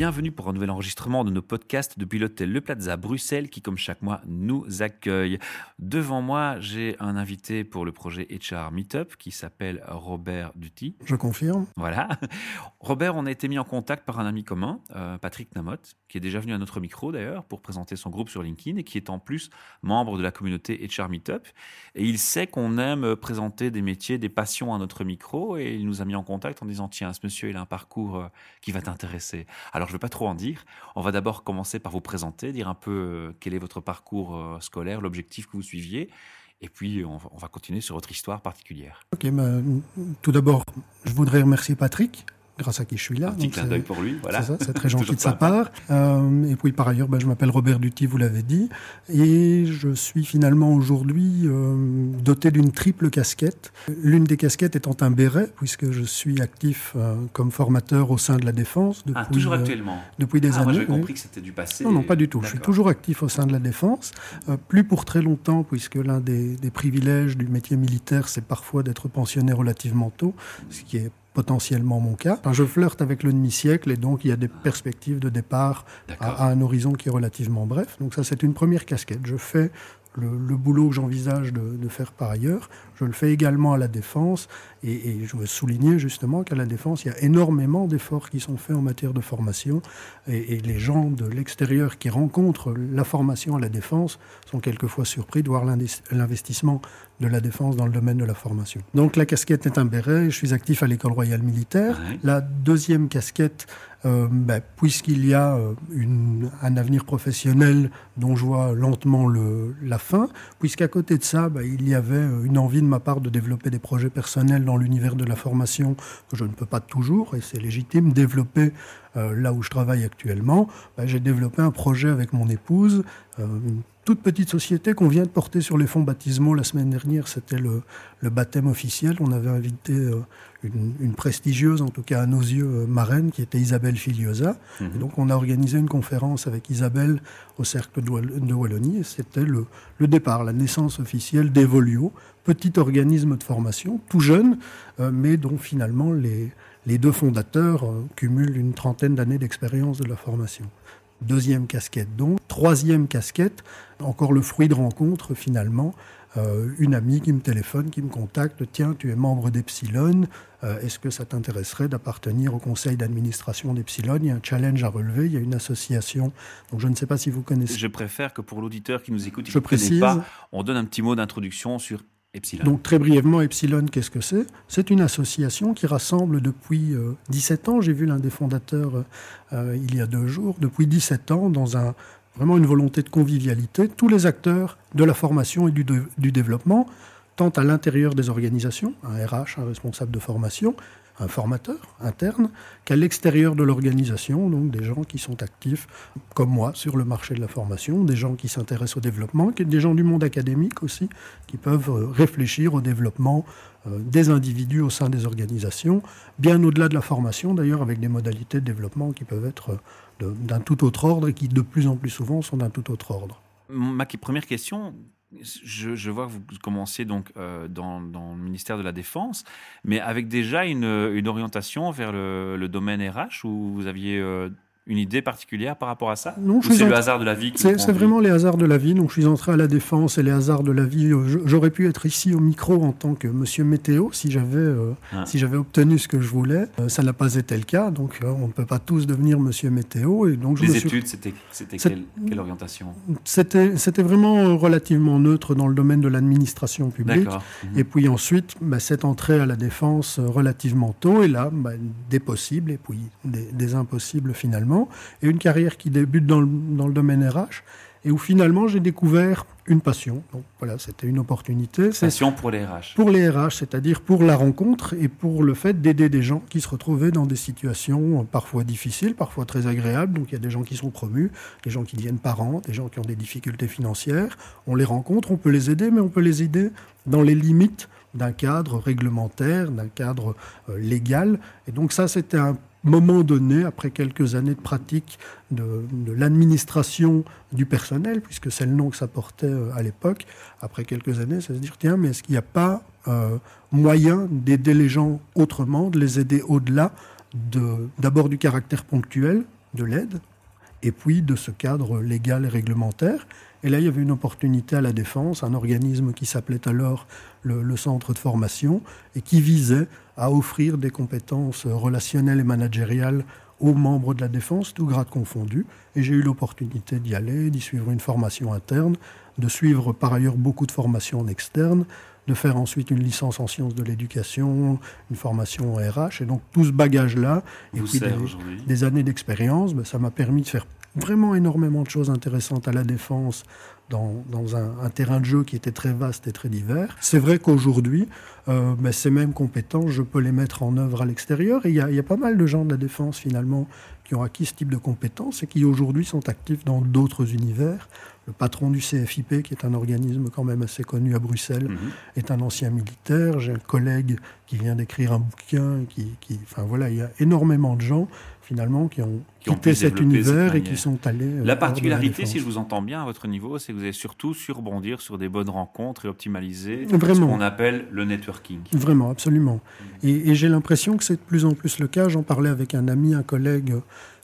Bienvenue pour un nouvel enregistrement de nos podcasts depuis l'hôtel Le Plaza Bruxelles qui, comme chaque mois, nous accueille. Devant moi, j'ai un invité pour le projet HR Meetup qui s'appelle Robert Duty. Je confirme. Voilà. Robert, on a été mis en contact par un ami commun, euh, Patrick Namotte, qui est déjà venu à notre micro d'ailleurs pour présenter son groupe sur LinkedIn et qui est en plus membre de la communauté HR Meetup. Et il sait qu'on aime présenter des métiers, des passions à notre micro et il nous a mis en contact en disant Tiens, ce monsieur, il a un parcours euh, qui va t'intéresser. Alors, je ne veux pas trop en dire. On va d'abord commencer par vous présenter, dire un peu euh, quel est votre parcours euh, scolaire, l'objectif que vous suiviez. Et puis, on va, on va continuer sur votre histoire particulière. Ok, bah, tout d'abord, je voudrais remercier Patrick grâce à qui je suis là. Un petit clin d'œil pour lui. Voilà. C'est très gentil de sa part. Euh, et puis par ailleurs, bah, je m'appelle Robert Duty, vous l'avez dit, et je suis finalement aujourd'hui euh, doté d'une triple casquette. L'une des casquettes étant un béret, puisque je suis actif euh, comme formateur au sein de la défense depuis, Ah, toujours actuellement. depuis des Ah, années. j'avais compris que c'était du passé. Non, non, pas du tout. Je suis toujours actif au sein de la défense, plus pour très longtemps, puisque l'un des, des privilèges du métier militaire, c'est parfois d'être pensionné relativement tôt, ce qui est potentiellement mon cas. Enfin, je flirte avec le demi-siècle et donc il y a des perspectives de départ à, un horizon qui est relativement bref. Donc ça, c'est une première casquette. Je fais le, le boulot que j'envisage de, de faire par ailleurs. Je le fais également à la défense et, et je veux souligner justement qu'à la défense, il y a énormément d'efforts qui sont faits en matière de formation et, et les gens de l'extérieur qui rencontrent la formation à la défense sont quelquefois surpris de voir l'investissement de la défense dans le domaine de la formation. Donc la casquette est un béret, je suis actif à l'école royale militaire. Ouais. La deuxième casquette, euh, ben, puisqu'il y a euh, une- un avenir professionnel dont je vois lentement le, la fin, puisqu'à côté de ça, ben, il y avait euh, une envie de ma part de développer des projets personnels dans l'univers de la formation que je ne peux pas toujours, et c'est légitime, développer euh, là où je travaille actuellement. Ben, J'ai développé un projet avec mon épouse, euh, une toute petite société qu'on vient de porter sur les fonds baptismaux la semaine dernière. C'était le, le baptême officiel. On avait invité euh, une, une prestigieuse, en tout cas à nos yeux, euh, marraine, qui était Isabelle Filiosa. Mhm. Et donc on a organisé une conférence avec Isabelle au Cercle de Wall- de Wallonie. Et c'était le, le départ, la naissance officielle d'Evolio, petit organisme de formation, tout jeune, euh, mais dont finalement les, les deux fondateurs cumulent une trentaine d'années d'expérience de la formation. Deuxième casquette donc. Troisième casquette, encore le fruit de rencontre finalement. Euh, une amie qui me téléphone, qui me contacte, tiens, tu es membre d'Epsilon, euh, est-ce que ça t'intéresserait d'appartenir au conseil d'administration d'Epsilon? Il y a un challenge à relever, il y a une association, donc je ne sais pas si vous connaissez. Je préfère que pour l'auditeur qui nous écoute, qui Je ne précise. pas, on donne un petit mot d'introduction sur Donc très brièvement, Epsilon, qu'est-ce que c'est? C'est une association qui rassemble depuis euh, 17 ans, j'ai vu l'un des fondateurs euh, euh, il y a deux jours, depuis 17 ans, dans vraiment une volonté de convivialité, tous les acteurs de la formation et du développement, tant à l'intérieur des organisations, un RH, un responsable de formation, un formateur interne, qu'à l'extérieur de l'organisation, donc des gens qui sont actifs, comme moi, sur le marché de la formation, des gens qui s'intéressent au développement, des gens du monde académique aussi, qui peuvent euh, réfléchir au développement euh, des individus au sein des organisations, bien au-delà de la formation d'ailleurs, avec des modalités de développement qui peuvent être euh, d'un tout autre ordre et qui de plus en plus souvent sont d'un tout autre ordre. Ma première question, je, vois que vous commencez donc euh, dans, le ministère de la Défense, mais avec déjà une, orientation vers le, domaine RH ou vous aviez euh, une idée particulière par rapport à ça Non, c'est le hasard de la vie C'est vraiment les hasards de la vie. Donc, je suis entré à la défense et les hasards de la vie. euh, J'aurais pu être ici au micro en tant que monsieur météo si j'avais euh, Ah. si j'avais obtenu ce que je voulais. Euh, ça n'a pas été le cas. Donc, on ne peut pas tous devenir monsieur météo. Et donc, je Les études, c'était quelle, quelle orientation C'était c'était vraiment relativement neutre dans le domaine de l'administration publique. Mhm. Et puis ensuite, bah, cette entrée à la défense relativement tôt, et là, bah, des possibles et puis des, des impossibles finalement, et une carrière qui débute dans le, dans le domaine RH, et où finalement j'ai découvert une passion. Donc voilà, c'était une opportunité. Passion pour les RH. pour les RH, c'est-à-dire pour la rencontre et pour le fait d'aider des gens qui se retrouvaient dans des situations parfois difficiles, parfois très agréables. Donc il y a des gens qui sont promus, des gens qui deviennent parents, des gens qui ont des difficultés financières. On les rencontre, on peut les aider, mais on peut les aider dans les limites d'un cadre réglementaire, d'un cadre euh, légal. Et donc ça, c'était un moment donné, après quelques années de pratique de, l'administration du personnel, puisque c'est le nom que ça portait euh, à l'époque, après quelques années, c'est se dire, tiens, mais est-ce qu'il n'y a pas euh, moyen d'aider les gens autrement, de les aider au-delà d'abord du caractère ponctuel de l'aide, et puis de ce cadre légal et réglementaire? Et là, il y avait une opportunité à la Défense, un organisme qui s'appelait alors le, Centre de formation, et qui visait à offrir des compétences relationnelles et managériales aux membres de la Défense, tout grade confondu. Et j'ai eu l'opportunité d'y aller, d'y suivre une formation interne, de suivre par ailleurs beaucoup de formations en externe, de faire ensuite une licence en sciences de l'éducation, une formation en RH. Et donc tout ce bagage-là, et puis des, années d'expérience, ben, ça m'a permis de faire vraiment énormément de choses intéressantes à la défense dans, un, terrain de jeu qui était très vaste et très divers. C'est vrai qu'aujourd'hui, euh, ben, ces mêmes compétences, je peux les mettre en œuvre à l'extérieur. Et il y, y, a pas mal de gens de la défense, finalement, qui ont acquis ce type de compétences et qui aujourd'hui sont actifs dans d'autres univers. Le patron du CFIP, qui est un organisme quand même assez connu à Bruxelles, mhm. est un ancien militaire. J'ai un collègue qui vient d'écrire un bouquin. Qui, qui, enfin voilà, il y a énormément de gens finalement qui ont quitté cet univers et qui sont allés. Euh, la particularité, si je vous entends bien à votre niveau, c'est que vous allez surtout surbondir sur des bonnes rencontres et optimiser Vraiment. ce qu'on appelle le networking. Vraiment, absolument. Et, et j'ai l'impression que c'est de plus en plus le cas. J'en parlais avec un ami, un collègue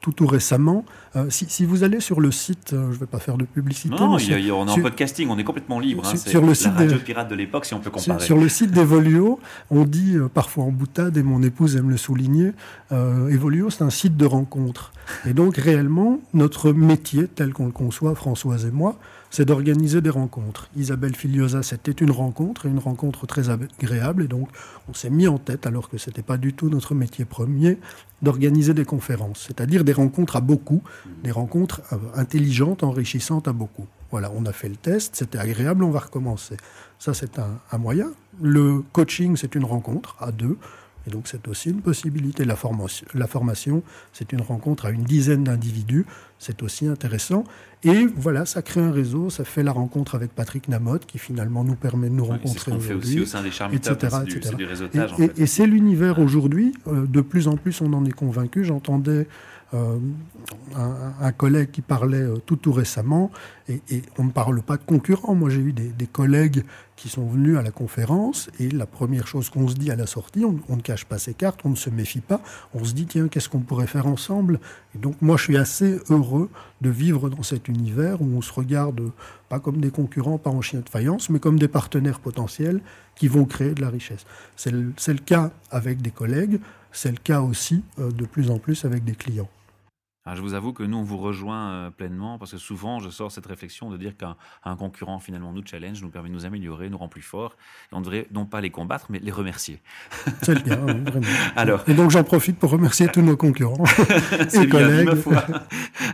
tout tout récemment. Euh, si, vous allez sur le site, euh, je ne vais pas faire de publicité. Non, on est en podcasting, on est complètement libre. Hein, sur, le site radio pirate de l'époque, si on peut comparer. Sur, le site d'Evoluo, on dit euh, parfois en boutade, et mon épouse aime le souligner, Evoluo, c'est un site de rencontre. Et donc réellement, notre métier, tel qu'on le conçoit, Françoise et moi, c'est d'organiser des rencontres. Isabelle Filiosa, c'était une rencontre, et une rencontre très agréable, et donc on s'est mis en tête, alors que ce n'était pas du tout notre métier premier, d'organiser des conférences, c'est-à-dire des rencontres à beaucoup, des rencontres euh, intelligentes, enrichissantes à beaucoup. Voilà, on a fait le test, c'était agréable, on va recommencer. Ça, c'est un, un moyen. Le coaching, c'est une rencontre à deux. Et donc c'est aussi une possibilité. La formation, la formation c'est une rencontre à une dizaine d'individus, c'est aussi intéressant. Et voilà, ça crée un réseau, ça fait la rencontre avec Patrick Namotte qui finalement nous permet de nous rencontrer aujourd'hui. C'est ce qu'on fait aussi au sein des etc., etc. Du, réseautage. Et, et c'est l'univers aujourd'hui, euh, de plus en plus on en est convaincu. J'entendais euh, un, collègue qui parlait euh, tout tout récemment, et, on ne parle pas de concurrents. Moi, j'ai eu des, collègues qui sont venus à la conférence, et la première chose qu'on se dit à la sortie, on, ne cache pas ses cartes, on ne se méfie pas, on se dit, tiens, qu'est-ce qu'on pourrait faire ensemble? Et donc, moi, je suis assez heureux de vivre dans cet univers où on se regarde pas comme des concurrents, pas en chien de faïence, mais comme des partenaires potentiels qui vont créer de la richesse. C'est le, cas avec des collègues, c'est le cas aussi euh, de plus en plus avec des clients je vous avoue que nous, on vous rejoint euh, pleinement parce que souvent, je sors cette réflexion de dire qu'un concurrent, finalement, nous challenge, nous permet de nous améliorer, nous rend plus forts. Et on devrait non pas les combattre, mais les remercier. C'est le cas, vraiment. Alors, et donc, j'en profite pour remercier tous nos concurrents et collègues.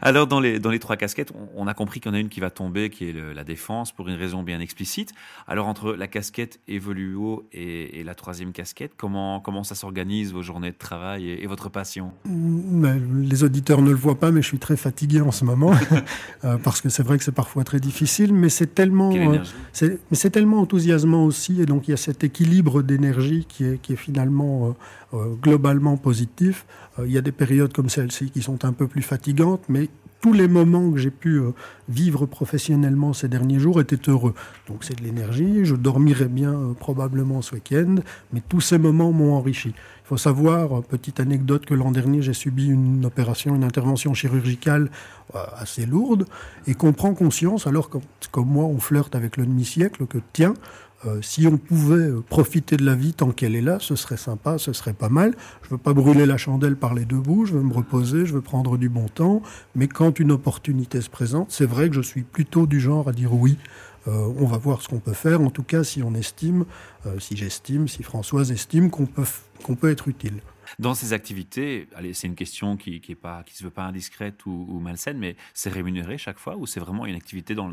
Alors, dans les, dans les trois casquettes, on, a compris qu'il y en a une qui va tomber, qui est la défense, pour une raison bien explicite. Alors, entre la casquette Evoluo et, et la troisième casquette, comment, comment ça s'organise, vos journées de travail et, votre passion? Les auditeurs ne le vois pas, mais je suis très fatigué en ce moment euh, parce que c'est vrai que c'est parfois très difficile, mais c'est tellement, euh, c'est tellement enthousiasmant aussi, et donc il y a cet équilibre d'énergie qui est, qui est finalement euh, globalement positif. il y a des périodes comme celle-ci qui sont un peu plus fatigantes, mais tous les moments que j'ai pu vivre professionnellement ces derniers jours étaient heureux. Donc c'est de l'énergie, je dormirai bien probablement ce week-end, mais tous ces moments m'ont enrichi. Il faut savoir, petite anecdote, que l'an dernier, j'ai subi une opération, une intervention chirurgicale euh, assez lourde, et qu'on prend conscience, alors que, comme moi, on flirte avec le demi-siècle, que tiens, euh, si on pouvait euh, profiter de la vie tant qu'elle est là, ce serait sympa, ce serait pas mal. Je veux pas brûler la chandelle par les deux bouts, je veux me reposer, je veux prendre du bon temps. Mais quand une opportunité se présente, c'est vrai que je suis plutôt du genre à dire oui. on va voir ce qu'on peut faire. En tout cas, si on estime, si j'estime, si Françoise estime qu'on peut qu'on peut être utile. Dans ces activités, allez, c'est une question qui ne pas, qui se veut pas indiscrète ou, malsaine, mais c'est rémunéré chaque fois ou c'est vraiment une activité dans,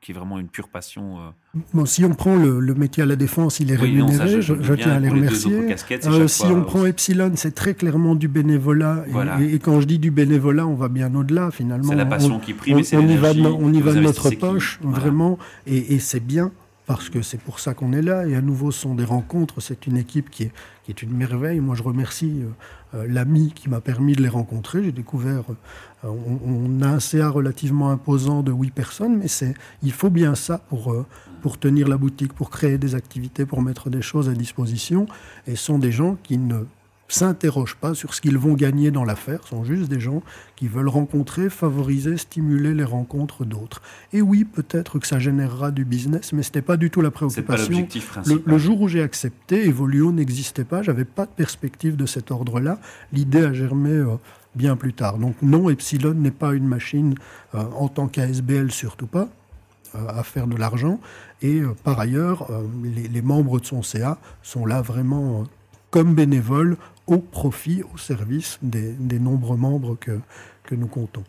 qui est vraiment une pure passion euh? bon, Si on prend le, métier à la défense, il est rémunéré, je, tiens à les remercier. Euh, si on prend Epsilon, c'est très clairement du bénévolat. Et, quand je dis du bénévolat, on va bien au-delà finalement. C'est la passion qui prime. On, on, y va, on y va de notre poche, vraiment, et, et c'est bien parce que c'est pour ça qu'on est là. Et à nouveau, ce sont des rencontres. C'est une équipe qui est, une merveille. Moi, je remercie euh, euh, l'ami qui m'a permis de les rencontrer. J'ai découvert, euh, on, a un CA relativement imposant de 8 personnes, mais c'est, il faut bien ça pour, pour tenir la boutique, pour créer des activités, pour mettre des choses à disposition. Et ce sont des gens qui ne s'interrogent pas sur ce qu'ils vont gagner dans l'affaire, sont juste des gens qui veulent rencontrer, favoriser, stimuler les rencontres d'autres. Et oui, peut-être que ça générera du business, mais ce n'était pas du tout la préoccupation. Pas le, le, jour où j'ai accepté, Evolio n'existait pas, j'avais pas de perspective de cet ordre-là. L'idée a germé euh, bien plus tard. Donc non, Epsilon n'est pas une machine euh, en tant qu'ASBL, surtout pas euh, à faire de l'argent. Et par ailleurs, les, les, membres de son CA sont là vraiment comme bénévoles au profit, au service des, nombreux membres que, que nous comptons.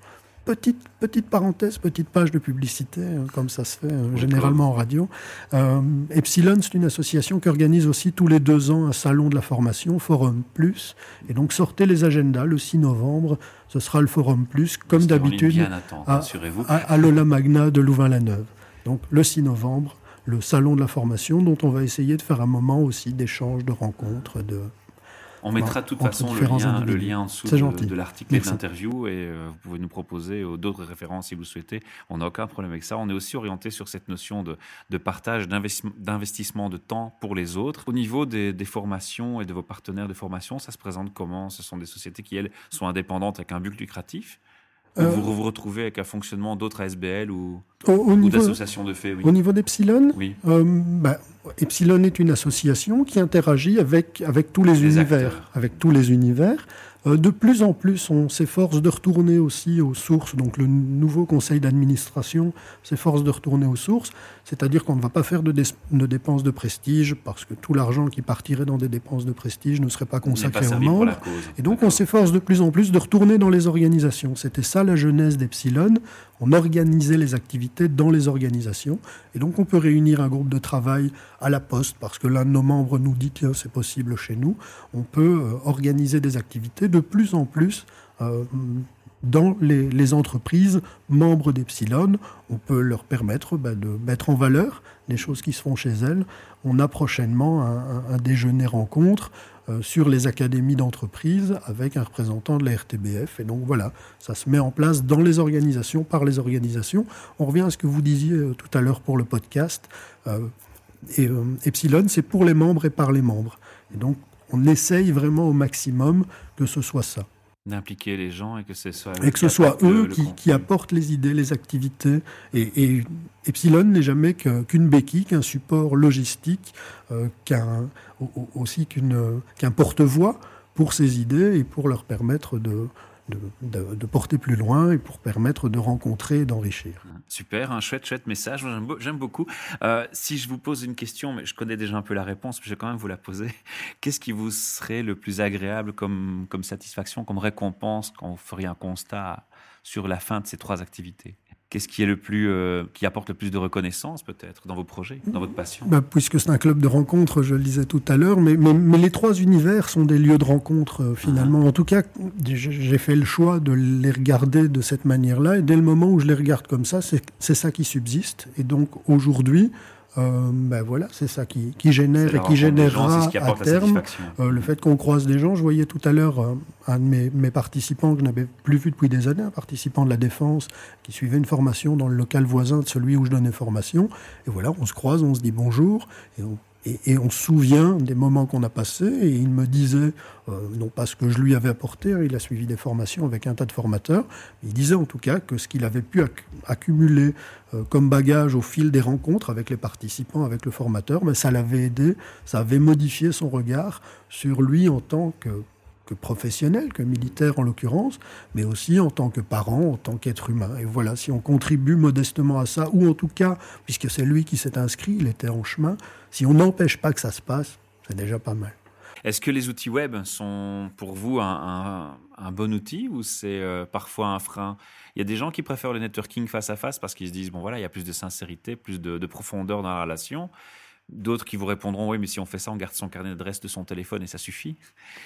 Petite, petite parenthèse, petite page de publicité, hein, comme ça se fait euh, généralement en radio. Euh, Epsilon, c'est une association qui organise aussi tous les deux ans un salon de la formation, Forum Plus. Et donc sortez les agendas, le 6 novembre, ce sera le Forum Plus, comme d'habitude, à, à, Lola Magna de Louvain-la-Neuve. Donc le 6 novembre, le salon de la formation, dont on va essayer de faire un moment aussi d'échange, de rencontres, de, on mettra de toute façon le lien, le lien, en dessous de, de l'article d'interview et euh, vous pouvez nous proposer euh, d'autres références si vous souhaitez. On n'a aucun problème avec ça. On est aussi orienté sur cette notion de, de partage, d'investissement de temps pour les autres. Au niveau des, formations et de vos partenaires de formation, ça se présente comment? Ce sont des sociétés qui, elles, sont indépendantes avec un but lucratif euh, vous vous retrouvez avec un fonctionnement d'autres ASBL ou, d'associations de faits Au niveau d'Epsilon, oui. Bah, Epsilon est une association qui interagit avec, avec tous les, univers. Avec tous les univers. Euh, de plus en plus, on s'efforce de retourner aussi aux sources. Donc le nouveau conseil d'administration s'efforce de retourner aux sources, c'est-à-dire qu'on ne va pas faire de, dépenses de prestige parce que tout l'argent qui partirait dans des dépenses de prestige ne serait pas consacré aux membres. Et donc on s'efforce de plus en plus de retourner dans les organisations. C'était ça la genèse d'Epsilon. On organisait les activités dans les organisations. Et donc on peut réunir un groupe de travail à la poste parce que l'un de nos membres nous dit que c'est possible chez nous. On peut euh, organiser des activités de plus en plus euh, dans les, entreprises membres d'Epsilon. On peut leur permettre bah, de mettre en valeur les choses qui se font chez elles. On a prochainement un, déjeuner rencontre sur les académies d'entreprise avec un représentant de la RTBF. Et donc voilà, ça se met en place dans les organisations, par les organisations. On revient à ce que vous disiez euh, tout à l'heure pour le podcast. et Epsilon, c'est pour les membres et par les membres. Et donc on essaye vraiment au maximum que ce soit ça. D'impliquer les gens et que ce soit, et que ce soit eux qui, apportent les idées, les activités. Et, Epsilon n'est jamais qu'une béquille, qu'un support logistique, euh, qu'un, aussi qu'un porte-voix pour ces idées et pour leur permettre de, de, porter plus loin et pour permettre de rencontrer et d'enrichir. Super, un chouette, chouette message. J'aime beaucoup. Euh, si je vous pose une question, mais je connais déjà un peu la réponse, je vais quand même vous la poser. Qu'est-ce qui vous serait le plus agréable comme, comme satisfaction, comme récompense quand vous feriez un constat sur la fin de ces trois activités? Qu'est-ce qui est le plus, euh, qui apporte le plus de reconnaissance peut-être dans vos projets, dans votre passion? Bah, Puisque c'est un club de rencontres, je le disais tout à l'heure, mais, mais, les trois univers sont des lieux de rencontre euh, finalement. En tout cas, j'ai fait le choix de les regarder de cette manière-là, et dès le moment où je les regarde comme ça, c'est ça qui subsiste. Et donc aujourd'hui, euh, ben voilà, c'est ça qui, qui génère et qui générera à terme euh, le fait qu'on croise des gens. Je voyais tout à l'heure euh, un de mes, mes participants que je n'avais plus vu depuis des années, un participant de la défense qui suivait une formation dans le local voisin de celui où je donnais formation. Et voilà, on se croise, on se dit bonjour et on et, on se souvient des moments qu'on a passés, et il me disait, euh, non pas ce que je lui avais apporté, hein, il a suivi des formations avec un tas de formateurs, mais il disait en tout cas que ce qu'il avait pu accumuler euh, comme bagage au fil des rencontres avec les participants, avec le formateur, mais ça l'avait aidé, ça avait modifié son regard sur lui en tant que professionnel, que militaire en l'occurrence, mais aussi en tant que parent, en tant qu'être humain. Et voilà, si on contribue modestement à ça, ou en tout cas, puisque c'est lui qui s'est inscrit, il était en chemin, si on n'empêche pas que ça se passe, c'est déjà pas mal. Est-ce que les outils web sont pour vous un, bon outil ou c'est euh, parfois un frein? Il y a des gens qui préfèrent le networking face à face parce qu'ils se disent, bon voilà, il y a plus de sincérité, plus de profondeur dans la relation. D'autres qui vous répondront oui, mais si on fait ça, on garde son carnet d'adresse de son téléphone et ça suffit.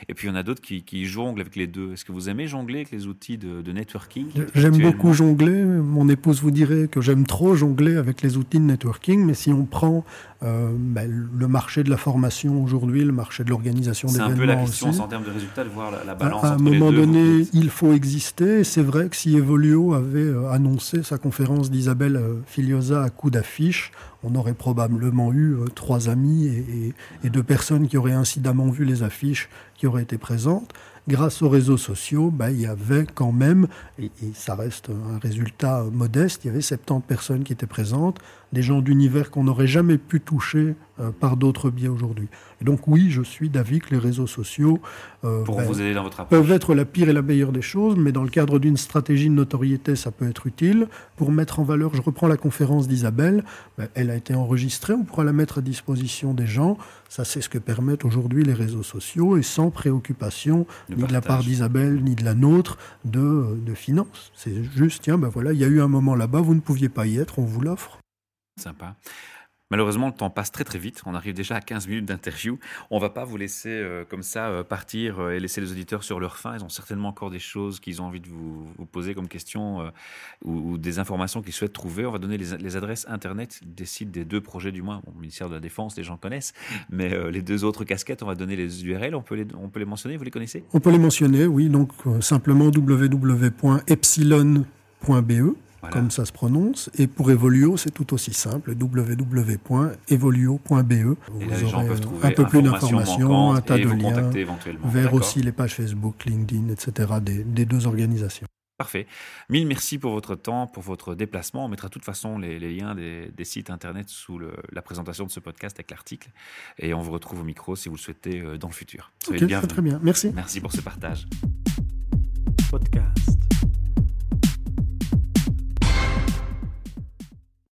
Et puis il y en a d'autres qui, jonglent avec les deux. Est-ce que vous aimez jongler avec les outils de, networking J'aime beaucoup jongler. Mon épouse vous dirait que j'aime trop jongler avec les outils de networking, mais si on prend euh, ben, le marché de la formation aujourd'hui, le marché de l'organisation d'événements. C'est un peu la question en termes de résultats, de voir la, balance. À, à un moment donné, il faut exister. C'est vrai que si Evolio avait euh, annoncé sa conférence d'Isabelle euh, Filiosa à coup d'affiche, on aurait probablement eu trois amis et, et, deux personnes qui auraient incidemment vu les affiches qui auraient été présentes grâce aux réseaux sociaux, bah, il y avait quand même, et, ça reste un résultat modeste, il y avait 70 personnes qui étaient présentes, des gens d'univers qu'on n'aurait jamais pu toucher euh, par d'autres biais aujourd'hui. donc oui, je suis d'avis que les réseaux sociaux euh, Pour ben, vous aider dans votre peuvent être la pire et la meilleure des choses, mais dans le cadre d'une stratégie de notoriété, ça peut être utile. Pour mettre en valeur, je reprends la conférence d'Isabelle, ben, elle a été enregistrée, on pourra la mettre à disposition des gens. Ça, c'est ce que permettent aujourd'hui les réseaux sociaux et sans préoccupation ni de la part d'Isabelle ni de la nôtre de, de finances. C'est juste, tiens, ben voilà, il y a eu un moment là-bas, vous ne pouviez pas y être, on vous l'offre. Sympa. Malheureusement, le temps passe très très vite. On arrive déjà à 15 minutes d'interview. On va pas vous laisser euh, comme ça euh, partir euh, et laisser les auditeurs sur leur faim. Ils ont certainement encore des choses qu'ils ont envie de vous, poser comme questions ou, des informations qu'ils souhaitent trouver. On va donner les, adresses internet des sites des deux projets du moins. Bon, le ministère de la Défense, les gens connaissent, mais les deux autres casquettes, on va donner les URL. On peut les, on peut les mentionner? Vous les connaissez? On peut les mentionner, oui. Donc simplement www.epsilon.be comme ça se prononce. Et pour Evolio, c'est tout aussi simple, www.evolio.be. Vous aurez un peu plus d'informations, un tas de liens vers aussi les pages Facebook, LinkedIn, etc. des, deux organisations. Parfait. Mille merci pour votre temps, pour votre déplacement. On mettra de toute façon les, liens des, sites internet sous la présentation de ce podcast avec l'article. Et on vous retrouve au micro si vous le souhaitez euh, dans le futur. Soyez bien. Très bien. Merci. Merci pour ce partage. Podcast.